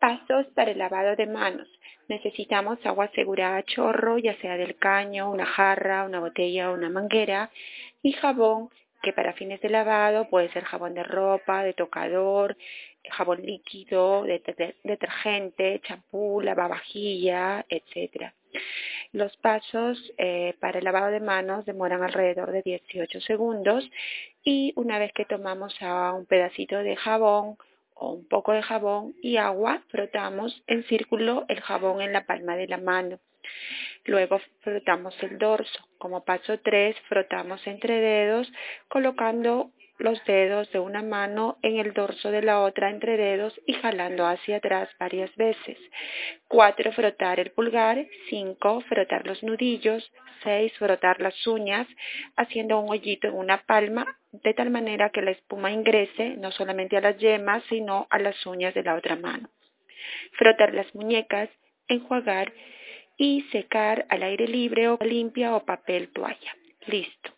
Pasos para el lavado de manos. Necesitamos agua segura a chorro, ya sea del caño, una jarra, una botella o una manguera, y jabón, que para fines de lavado puede ser jabón de ropa, de tocador, jabón líquido, detergente, champú, lavavajilla, etc. Los pasos eh, para el lavado de manos demoran alrededor de 18 segundos y una vez que tomamos un pedacito de jabón o un poco de jabón y agua, frotamos en círculo el jabón en la palma de la mano. Luego frotamos el dorso. Como paso 3, frotamos entre dedos colocando los dedos de una mano en el dorso de la otra entre dedos y jalando hacia atrás varias veces. 4. Frotar el pulgar. 5. Frotar los nudillos. 6. Frotar las uñas haciendo un hoyito en una palma de tal manera que la espuma ingrese no solamente a las yemas sino a las uñas de la otra mano. Frotar las muñecas. Enjuagar y secar al aire libre o limpia o papel toalla. Listo.